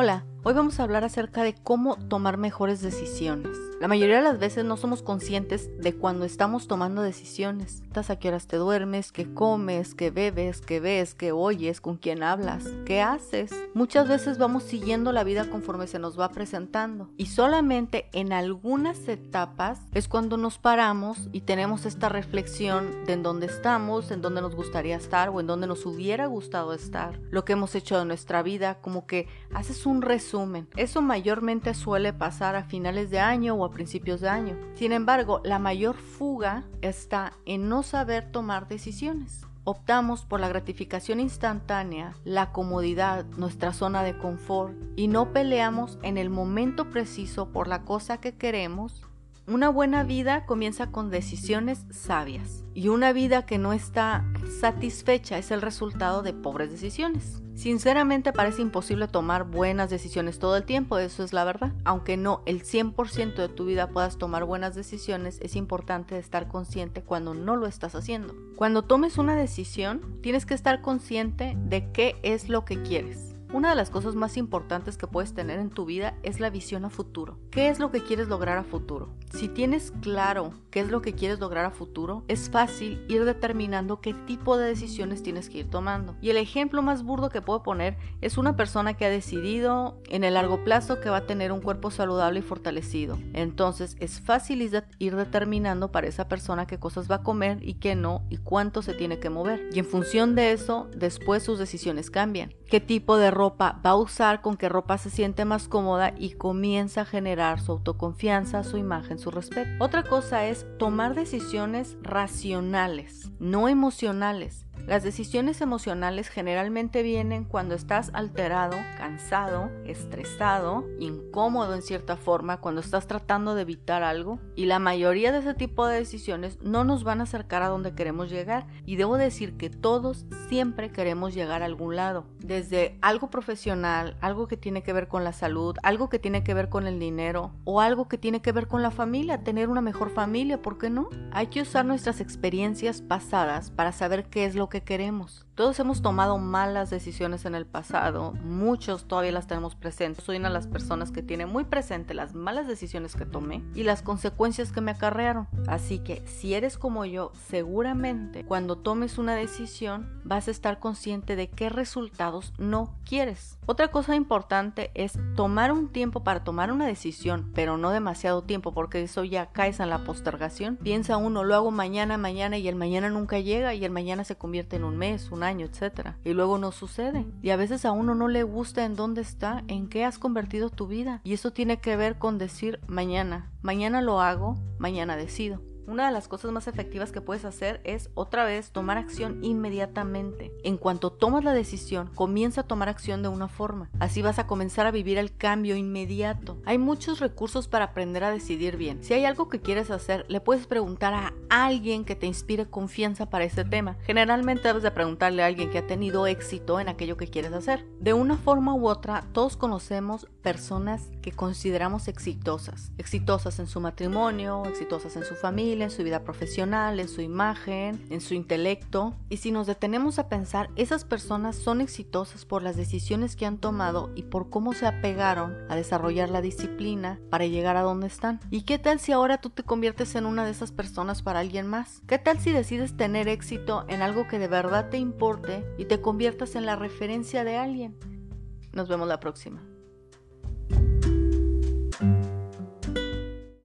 Hola, hoy vamos a hablar acerca de cómo tomar mejores decisiones. La mayoría de las veces no somos conscientes de cuando estamos tomando decisiones. ¿A qué horas te duermes? ¿Qué comes? ¿Qué bebes? ¿Qué ves? ¿Qué oyes? ¿Con quién hablas? ¿Qué haces? Muchas veces vamos siguiendo la vida conforme se nos va presentando. Y solamente en algunas etapas es cuando nos paramos y tenemos esta reflexión de en dónde estamos, en dónde nos gustaría estar o en dónde nos hubiera gustado estar. Lo que hemos hecho de nuestra vida, como que haces un resumen. Eso mayormente suele pasar a finales de año o a principios de año. Sin embargo, la mayor fuga está en no saber tomar decisiones. Optamos por la gratificación instantánea, la comodidad, nuestra zona de confort y no peleamos en el momento preciso por la cosa que queremos. Una buena vida comienza con decisiones sabias y una vida que no está satisfecha es el resultado de pobres decisiones. Sinceramente parece imposible tomar buenas decisiones todo el tiempo, eso es la verdad. Aunque no el 100% de tu vida puedas tomar buenas decisiones, es importante estar consciente cuando no lo estás haciendo. Cuando tomes una decisión, tienes que estar consciente de qué es lo que quieres. Una de las cosas más importantes que puedes tener en tu vida es la visión a futuro. ¿Qué es lo que quieres lograr a futuro? Si tienes claro qué es lo que quieres lograr a futuro, es fácil ir determinando qué tipo de decisiones tienes que ir tomando. Y el ejemplo más burdo que puedo poner es una persona que ha decidido en el largo plazo que va a tener un cuerpo saludable y fortalecido. Entonces es fácil ir determinando para esa persona qué cosas va a comer y qué no y cuánto se tiene que mover. Y en función de eso, después sus decisiones cambian. ¿Qué tipo de ropa va a usar, con qué ropa se siente más cómoda y comienza a generar su autoconfianza, su imagen, su respeto. Otra cosa es tomar decisiones racionales, no emocionales. Las decisiones emocionales generalmente vienen cuando estás alterado, cansado, estresado, incómodo en cierta forma, cuando estás tratando de evitar algo. Y la mayoría de ese tipo de decisiones no nos van a acercar a donde queremos llegar. Y debo decir que todos siempre queremos llegar a algún lado. Desde algo profesional, algo que tiene que ver con la salud, algo que tiene que ver con el dinero o algo que tiene que ver con la familia, tener una mejor familia, ¿por qué no? Hay que usar nuestras experiencias pasadas para saber qué es lo que queremos. Todos hemos tomado malas decisiones en el pasado, muchos todavía las tenemos presentes. Soy una de las personas que tiene muy presente las malas decisiones que tomé y las consecuencias que me acarrearon. Así que si eres como yo, seguramente cuando tomes una decisión vas a estar consciente de qué resultados no quieres. Otra cosa importante es tomar un tiempo para tomar una decisión, pero no demasiado tiempo porque eso ya caes en la postergación. Piensa uno, lo hago mañana, mañana y el mañana nunca llega y el mañana se convierte en un mes, un etcétera. Y luego no sucede. Y a veces a uno no le gusta en dónde está, en qué has convertido tu vida. Y eso tiene que ver con decir mañana. Mañana lo hago, mañana decido. Una de las cosas más efectivas que puedes hacer es otra vez tomar acción inmediatamente. En cuanto tomas la decisión, comienza a tomar acción de una forma. Así vas a comenzar a vivir el cambio inmediato. Hay muchos recursos para aprender a decidir bien. Si hay algo que quieres hacer, le puedes preguntar a alguien que te inspire confianza para ese tema. Generalmente debes de preguntarle a alguien que ha tenido éxito en aquello que quieres hacer. De una forma u otra, todos conocemos personas que consideramos exitosas. Exitosas en su matrimonio, exitosas en su en su vida profesional, en su imagen, en su intelecto. Y si nos detenemos a pensar, esas personas son exitosas por las decisiones que han tomado y por cómo se apegaron a desarrollar la disciplina para llegar a donde están. ¿Y qué tal si ahora tú te conviertes en una de esas personas para alguien más? ¿Qué tal si decides tener éxito en algo que de verdad te importe y te conviertas en la referencia de alguien? Nos vemos la próxima.